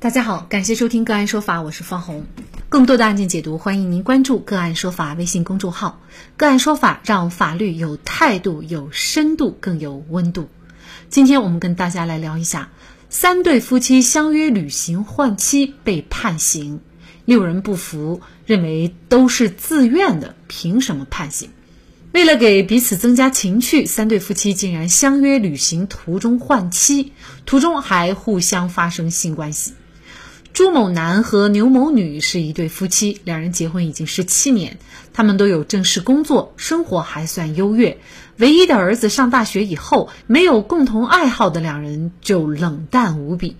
大家好，感谢收听个案说法，我是方红。更多的案件解读，欢迎您关注个案说法微信公众号。个案说法让法律有态度、有深度、更有温度。今天我们跟大家来聊一下，三对夫妻相约旅行换妻被判刑，六人不服，认为都是自愿的，凭什么判刑？为了给彼此增加情趣，三对夫妻竟然相约旅行途中换妻，途中还互相发生性关系。朱某男和牛某女是一对夫妻，两人结婚已经十七年，他们都有正式工作，生活还算优越。唯一的儿子上大学以后，没有共同爱好的两人就冷淡无比。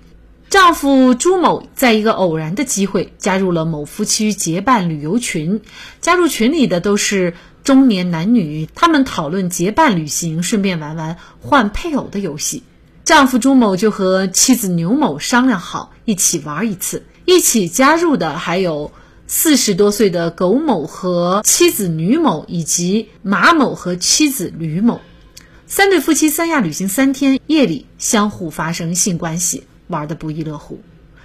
丈夫朱某在一个偶然的机会加入了某夫妻结伴旅游群，加入群里的都是中年男女，他们讨论结伴旅行，顺便玩玩换配偶的游戏。丈夫朱某就和妻子牛某商量好一起玩一次，一起加入的还有四十多岁的苟某和妻子吕某，以及马某和妻子吕某。三对夫妻三亚旅行三天，夜里相互发生性关系，玩得不亦乐乎。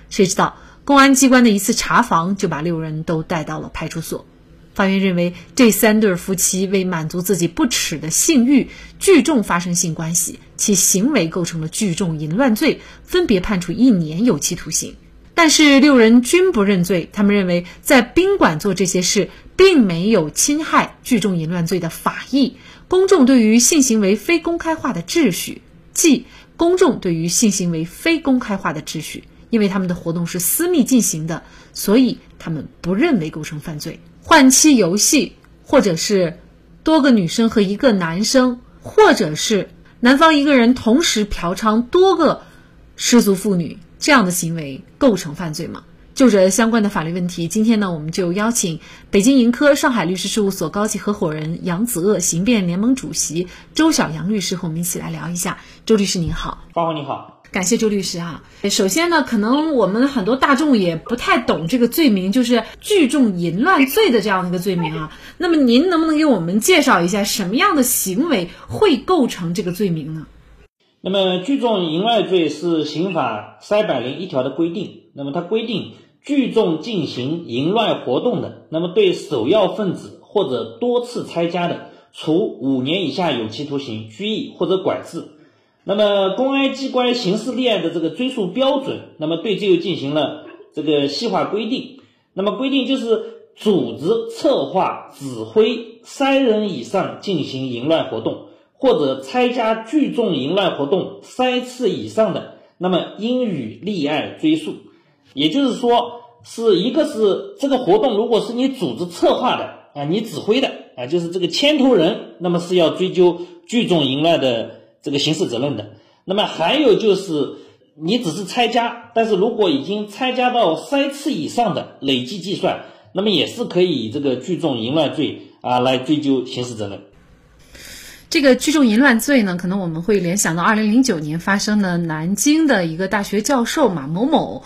谁知道公安机关的一次查房，就把六人都带到了派出所。法院认为，这三对夫妻为满足自己不耻的性欲，聚众发生性关系，其行为构成了聚众淫乱罪，分别判处一年有期徒刑。但是六人均不认罪，他们认为在宾馆做这些事，并没有侵害聚众淫乱罪的法益。公众对于性行为非公开化的秩序，即公众对于性行为非公开化的秩序，因为他们的活动是私密进行的，所以他们不认为构成犯罪。换妻游戏，或者是多个女生和一个男生，或者是男方一个人同时嫖娼多个失足妇女，这样的行为构成犯罪吗？就这相关的法律问题，今天呢，我们就邀请北京盈科上海律师事务所高级合伙人杨子鄂、刑辩联盟主席周小阳律师和我们一起来聊一下。周律师您好，方红你好。感谢周律师哈。首先呢，可能我们很多大众也不太懂这个罪名，就是聚众淫乱罪的这样的一个罪名啊。那么您能不能给我们介绍一下，什么样的行为会构成这个罪名呢？那么聚众淫乱罪是刑法三百零一条的规定。那么它规定，聚众进行淫乱活动的，那么对首要分子或者多次参加的，处五年以下有期徒刑、拘役或者管制。那么，公安机关刑事立案的这个追诉标准，那么对这个进行了这个细化规定。那么规定就是组织、策划、指挥三人以上进行淫乱活动，或者参加聚众淫乱活动三次以上的，那么应予立案追诉。也就是说，是一个是这个活动，如果是你组织策划的啊，你指挥的啊，就是这个牵头人，那么是要追究聚众淫乱的。这个刑事责任的，那么还有就是你只是参加，但是如果已经参加到三次以上的累计计算，那么也是可以以这个聚众淫乱罪啊来追究刑事责任。这个聚众淫乱罪呢，可能我们会联想到二零零九年发生的南京的一个大学教授马某某，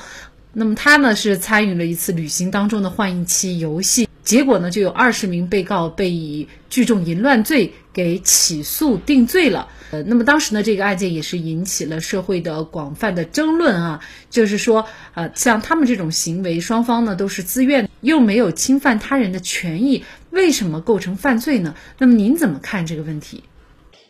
那么他呢是参与了一次旅行当中的换妻游戏，结果呢就有二十名被告被以聚众淫乱罪给起诉定罪了。呃，那么当时呢，这个案件也是引起了社会的广泛的争论啊，就是说，呃，像他们这种行为，双方呢都是自愿，又没有侵犯他人的权益，为什么构成犯罪呢？那么您怎么看这个问题？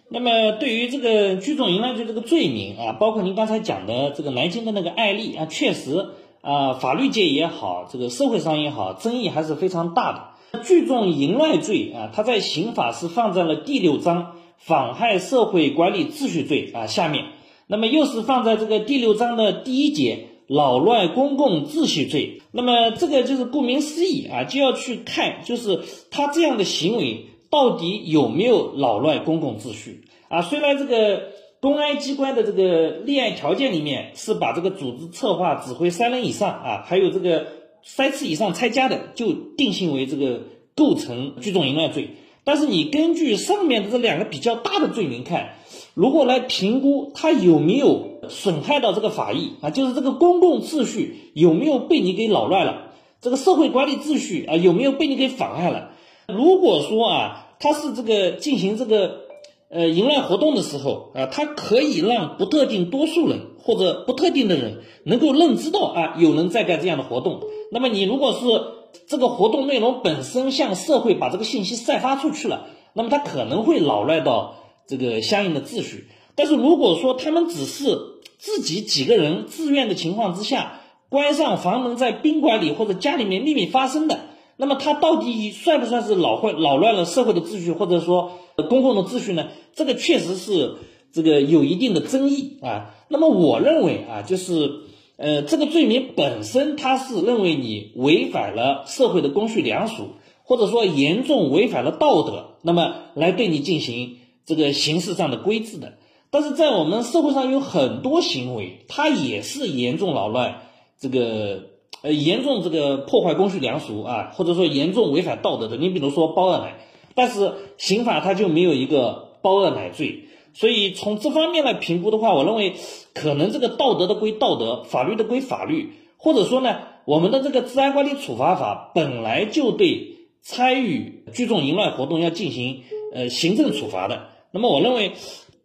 那么对于这个聚众淫乱罪这个罪名啊，包括您刚才讲的这个南京的那个案例啊，确实啊，法律界也好，这个社会上也好，争议还是非常大的。聚众淫乱罪啊，它在刑法是放在了第六章。妨害社会管理秩序罪啊，下面，那么又是放在这个第六章的第一节扰乱公共秩序罪。那么这个就是顾名思义啊，就要去看，就是他这样的行为到底有没有扰乱公共秩序啊？虽然这个公安机关的这个立案条件里面是把这个组织策划指挥三人以上啊，还有这个三次以上参加的，就定性为这个构成聚众淫乱罪。但是你根据上面的这两个比较大的罪名看，如果来评估他有没有损害到这个法益啊，就是这个公共秩序有没有被你给扰乱了，这个社会管理秩序啊有没有被你给妨碍了？如果说啊，他是这个进行这个呃淫乱活动的时候啊，他可以让不特定多数人或者不特定的人能够认知到啊有人在干这样的活动，那么你如果是这个活动内容本身向社会把这个信息散发出去了，那么它可能会扰乱到这个相应的秩序。但是如果说他们只是自己几个人自愿的情况之下，关上房门在宾馆里或者家里面秘密发生的，那么他到底算不算是扰乱扰乱了社会的秩序，或者说公共的秩序呢？这个确实是这个有一定的争议啊。那么我认为啊，就是呃，这个罪名本身，它是认为你违反了社会的公序良俗，或者说严重违反了道德，那么来对你进行这个刑事上的规制的。但是在我们社会上有很多行为，它也是严重扰乱这个呃严重这个破坏公序良俗啊，或者说严重违反道德的。你比如说包二奶，但是刑法它就没有一个包二奶罪。所以从这方面来评估的话，我认为可能这个道德的归道德，法律的归法律，或者说呢，我们的这个治安管理处罚法本来就对参与聚众淫乱活动要进行呃行政处罚的。那么我认为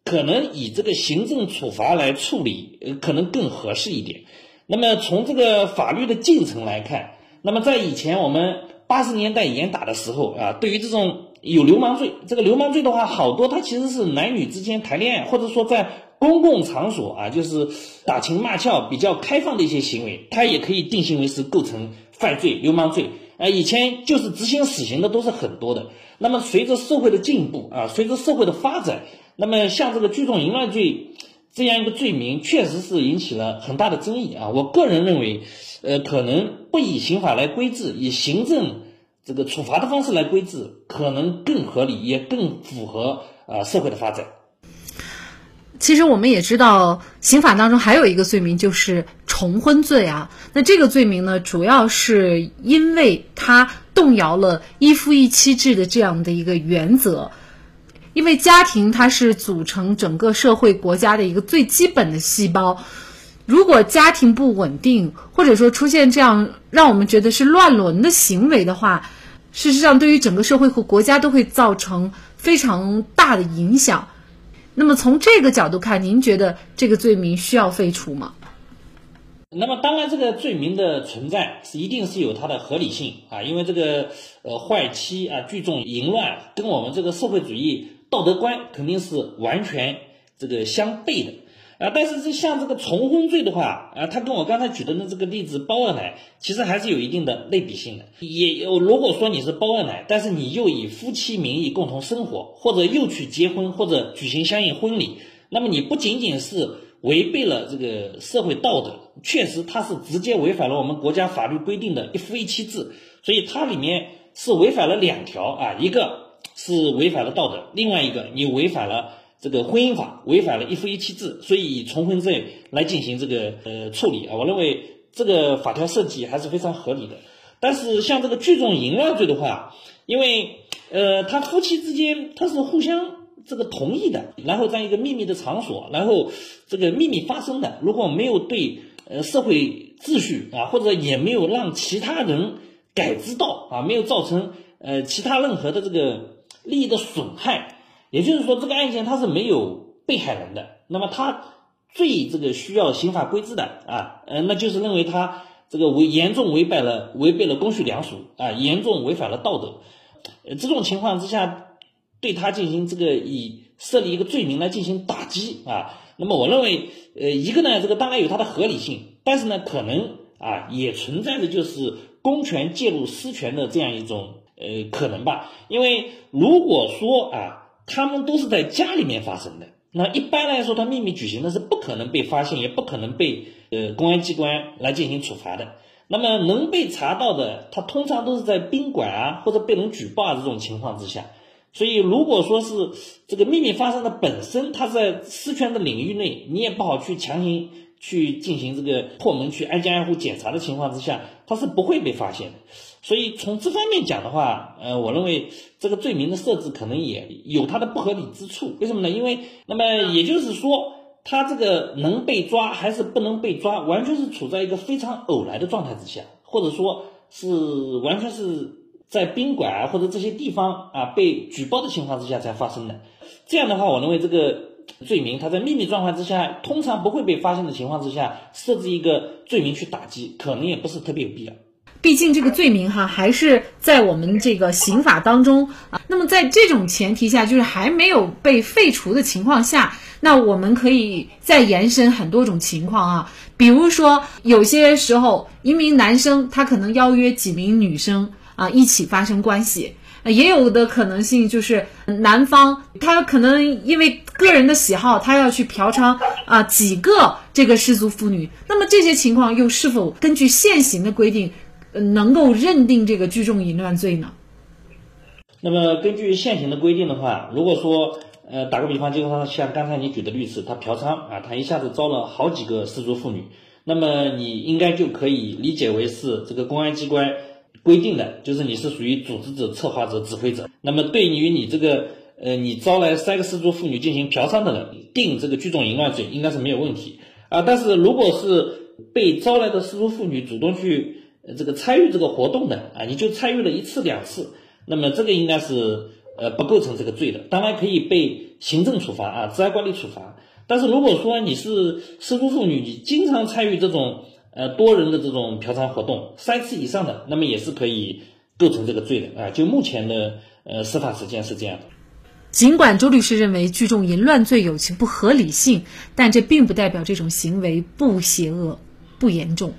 可能以这个行政处罚来处理，呃，可能更合适一点。那么从这个法律的进程来看，那么在以前我们八十年代严打的时候啊，对于这种。有流氓罪，这个流氓罪的话，好多它其实是男女之间谈恋爱，或者说在公共场所啊，就是打情骂俏、比较开放的一些行为，它也可以定性为是构成犯罪、流氓罪。啊，以前就是执行死刑的都是很多的。那么随着社会的进步啊，随着社会的发展，那么像这个聚众淫乱罪这样一个罪名，确实是引起了很大的争议啊。我个人认为，呃，可能不以刑法来规制，以行政。这个处罚的方式来规制，可能更合理，也更符合啊社会的发展。其实我们也知道，刑法当中还有一个罪名就是重婚罪啊。那这个罪名呢，主要是因为它动摇了一夫一妻制的这样的一个原则。因为家庭它是组成整个社会国家的一个最基本的细胞。如果家庭不稳定，或者说出现这样让我们觉得是乱伦的行为的话，事实上对于整个社会和国家都会造成非常大的影响。那么从这个角度看，您觉得这个罪名需要废除吗？那么当然，这个罪名的存在是一定是有它的合理性啊，因为这个呃坏妻啊聚众淫乱跟我们这个社会主义道德观肯定是完全这个相悖的。啊，但是这像这个重婚罪的话，啊，他跟我刚才举的那这个例子包二奶，其实还是有一定的类比性的。也有如果说你是包二奶，但是你又以夫妻名义共同生活，或者又去结婚或者举行相应婚礼，那么你不仅仅是违背了这个社会道德，确实它是直接违反了我们国家法律规定的一夫一妻制，所以它里面是违反了两条啊，一个是违反了道德，另外一个你违反了。这个婚姻法违反了一夫一妻制，所以以重婚罪来进行这个呃处理啊，我认为这个法条设计还是非常合理的。但是像这个聚众淫乱罪的话，因为呃他夫妻之间他是互相这个同意的，然后在一个秘密的场所，然后这个秘密发生的，如果没有对呃社会秩序啊，或者也没有让其他人感知到啊，没有造成呃其他任何的这个利益的损害。也就是说，这个案件它是没有被害人的，那么他最这个需要刑法规制的啊，呃，那就是认为他这个违严重违背了违背了公序良俗啊，严重违反了道德，这种情况之下，对他进行这个以设立一个罪名来进行打击啊，那么我认为，呃，一个呢，这个当然有它的合理性，但是呢，可能啊也存在着就是公权介入私权的这样一种呃可能吧，因为如果说啊。他们都是在家里面发生的，那一般来说，他秘密举行的是不可能被发现，也不可能被呃公安机关来进行处罚的。那么能被查到的，他通常都是在宾馆啊或者被人举报啊这种情况之下。所以如果说是这个秘密发生的本身，它在私权的领域内，你也不好去强行去进行这个破门去挨家挨户检查的情况之下，它是不会被发现的。所以从这方面讲的话，呃，我认为这个罪名的设置可能也有它的不合理之处。为什么呢？因为那么也就是说，他这个能被抓还是不能被抓，完全是处在一个非常偶然的状态之下，或者说是完全是在宾馆啊或者这些地方啊被举报的情况之下才发生的。这样的话，我认为这个罪名，它在秘密状况之下，通常不会被发现的情况之下，设置一个罪名去打击，可能也不是特别有必要。毕竟这个罪名哈，还是在我们这个刑法当中啊。那么在这种前提下，就是还没有被废除的情况下，那我们可以再延伸很多种情况啊。比如说，有些时候一名男生他可能邀约几名女生啊一起发生关系。也有的可能性就是男方他可能因为个人的喜好，他要去嫖娼啊几个这个失足妇女。那么这些情况又是否根据现行的规定，能够认定这个聚众淫乱罪呢？那么根据现行的规定的话，如果说呃打个比方，就是说像刚才你举的例子，他嫖娼啊，他一下子招了好几个失足妇女，那么你应该就可以理解为是这个公安机关。规定的就是你是属于组织者、策划者、指挥者。那么对于你这个呃，你招来三个失足妇女进行嫖娼的人，定这个聚众淫乱罪应该是没有问题啊。但是如果是被招来的失足妇女主动去这个参与这个活动的啊，你就参与了一次两次，那么这个应该是呃不构成这个罪的，当然可以被行政处罚啊，治安管理处罚。但是如果说你是失足妇女，你经常参与这种。呃，多人的这种嫖娼活动三次以上的，那么也是可以构成这个罪的啊。就目前的呃司法实践是这样的。尽管周律师认为聚众淫乱罪有其不合理性，但这并不代表这种行为不邪恶、不严重、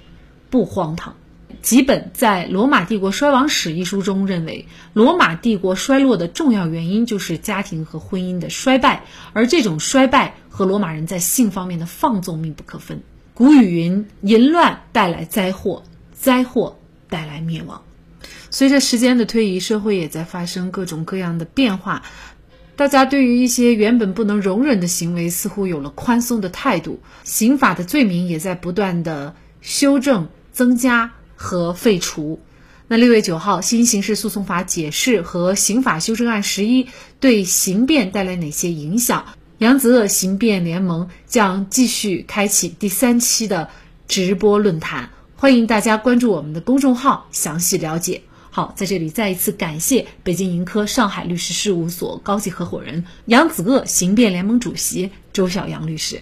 不荒唐。吉本在《罗马帝国衰亡史》一书中认为，罗马帝国衰落的重要原因就是家庭和婚姻的衰败，而这种衰败和罗马人在性方面的放纵密不可分。古语云：“淫乱带来灾祸，灾祸带来灭亡。”随着时间的推移，社会也在发生各种各样的变化。大家对于一些原本不能容忍的行为，似乎有了宽松的态度。刑法的罪名也在不断的修正、增加和废除。那六月九号，新刑事诉讼法解释和刑法修正案十一对刑辩带来哪些影响？扬子鳄刑辩联盟将继续开启第三期的直播论坛，欢迎大家关注我们的公众号，详细了解。好，在这里再一次感谢北京盈科上海律师事务所高级合伙人、扬子鳄刑辩联盟主席周小阳律师。